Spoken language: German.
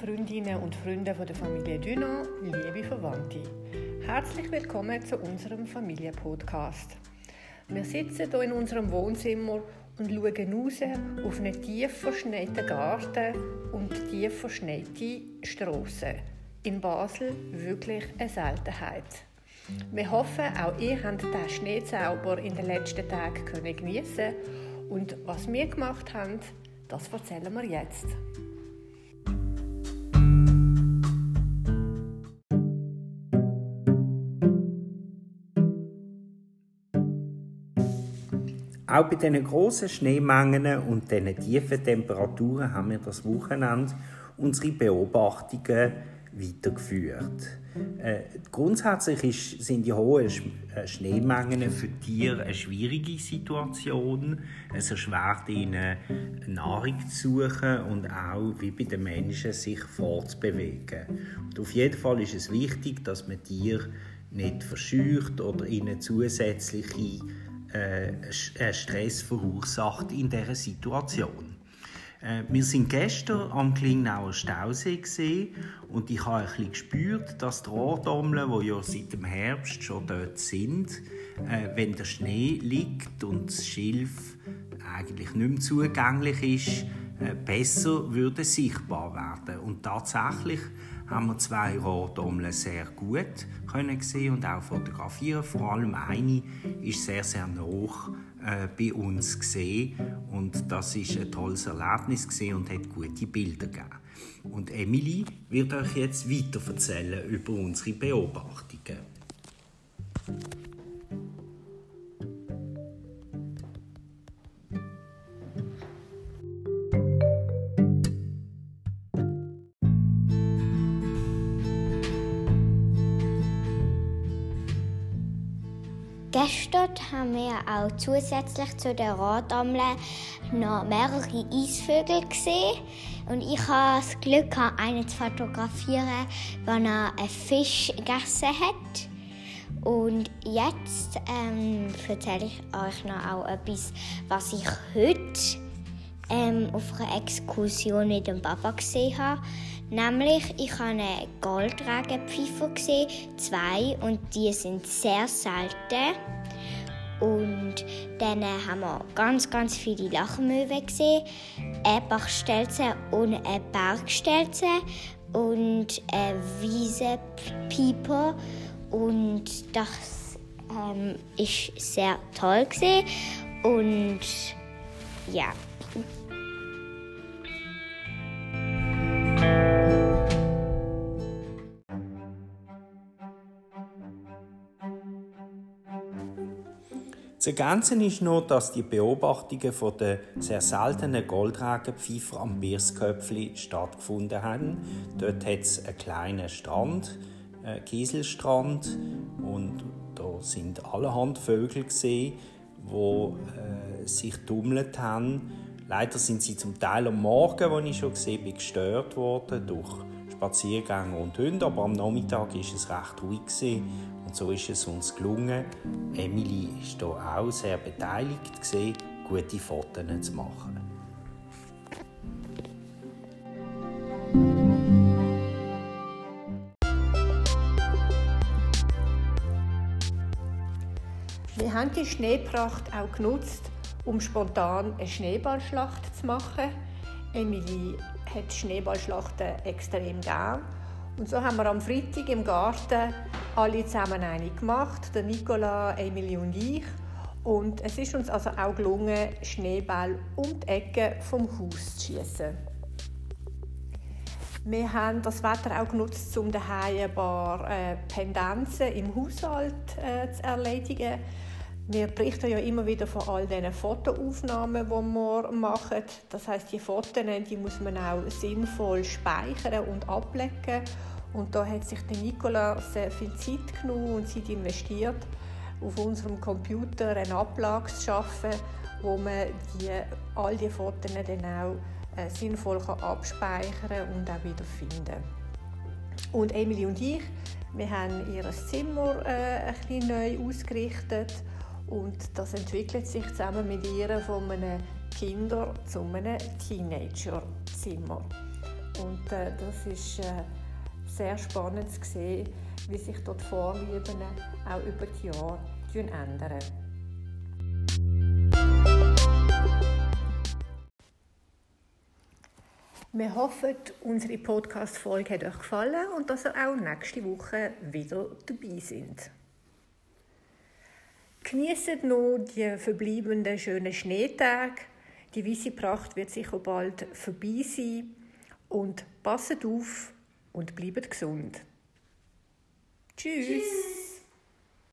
Freundinnen und Freunde von der Familie Dunant, liebe Verwandte. Herzlich willkommen zu unserem Familienpodcast. Wir sitzen hier in unserem Wohnzimmer und schauen raus auf einen tief verschneiten Garten und tief verschneite Strassen. In Basel wirklich eine Seltenheit. Wir hoffen, auch ihr habt den Schneezauber in den letzten Tagen geniessen und was wir gemacht haben, das erzählen wir jetzt. Auch bei diesen grossen Schneemengen und diesen tiefen Temperaturen haben wir das Wochenende unsere Beobachtungen weitergeführt. Äh, grundsätzlich ist, sind die hohen äh, Schneemengen für Tiere eine schwierige Situation. Es erschwert ihnen, Nahrung zu suchen und auch, wie bei den Menschen, sich fortzubewegen. Und auf jeden Fall ist es wichtig, dass man Tiere nicht verscheucht oder ihnen zusätzliche äh, äh, Stress verursacht in dieser Situation. Äh, wir sind gestern am Klingnauer Stausee gesehen und ich habe ein bisschen gespürt, dass die Rohrdommeln, die ja seit dem Herbst schon dort sind, äh, wenn der Schnee liegt und das Schilf eigentlich nicht mehr zugänglich ist, äh, besser würde sichtbar werden. Und tatsächlich haben wir zwei Rohrdommeln sehr gut können sehen und auch fotografieren. Vor allem eine ist sehr, sehr nah äh, bei uns gesehen und das ist ein tolles Erlebnis gesehen und hat gute Bilder gegeben. Und Emily wird euch jetzt weiter erzählen über unsere Beobachtungen. Gestern haben wir auch zusätzlich zu den Radammeln noch mehrere Eisvögel gesehen. Und ich habe das Glück, einen zu fotografieren, wenn er einen Fisch gegessen hat. Und jetzt ähm, erzähle ich euch noch auch etwas, was ich heute ähm, auf einer Exkursion mit dem Papa gesehen habe. Nämlich, ich habe einen Goldregenpfeifer gesehen, zwei, und die sind sehr selten. Und dann haben wir ganz, ganz viele Lachmöwen gesehen, eine Bachstelze und eine Bergstelze und eine Wiesepieper. Und das ähm, ist sehr toll gesehen. Und ja. Das Ergänzen ist noch, dass die Beobachtungen von der sehr seltenen Goldregenpfeifer am Birsköpfli stattgefunden haben. Dort hat es einen kleinen Strand, einen Kieselstrand, und da sind allerhand Vögel gesehen, die äh, sich tummelt haben. Leider sind sie zum Teil am Morgen, als ich schon gesehen bin, gestört worden durch Spaziergänger und Hunde, aber am Nachmittag ist es recht ruhig. Und so ist es uns gelungen. Emily ist hier auch sehr beteiligt gewesen, gute Fotos zu machen. Wir haben die Schneepracht auch genutzt, um spontan eine Schneeballschlacht zu machen. Emily hat Schneeballschlachten extrem gern. Und so haben wir am Freitag im Garten alle zusammen eine gemacht, der Nicola, Emily und ich. Und es ist uns also auch gelungen, Schneeball um die Ecke vom Haus zu schießen. Wir haben das Wetter auch genutzt, um daheim ein paar äh, Pendenzen im Haushalt äh, zu erledigen. Wir berichten ja immer wieder von all diesen Fotoaufnahmen, die wir machen. Das heißt, die Fotos die muss man auch sinnvoll speichern und ablegen. Und da hat sich der Nicola sehr viel Zeit genommen und Zeit investiert, auf unserem Computer eine Ablage zu schaffen, wo man die, all die Fotos dann auch äh, sinnvoll kann abspeichern und auch wieder finden. Und Emily und ich, wir haben ihr Zimmer äh, ein bisschen neu ausgerichtet und das entwickelt sich zusammen mit ihr von einem Kinder- zu einem Teenager-Zimmer. Und äh, das ist äh, sehr spannend zu sehen, wie sich dort Vorlieben auch über die Jahre ändern. Wir hoffen, unsere Podcast-Folge hat euch gefallen und dass ihr auch nächste Woche wieder dabei sind. Genießt noch die verbleibenden schönen Schneetage. Die weiße Pracht wird sicher bald vorbei sein. Und passet auf und bleibt gesund. Tschüss. Tschüss.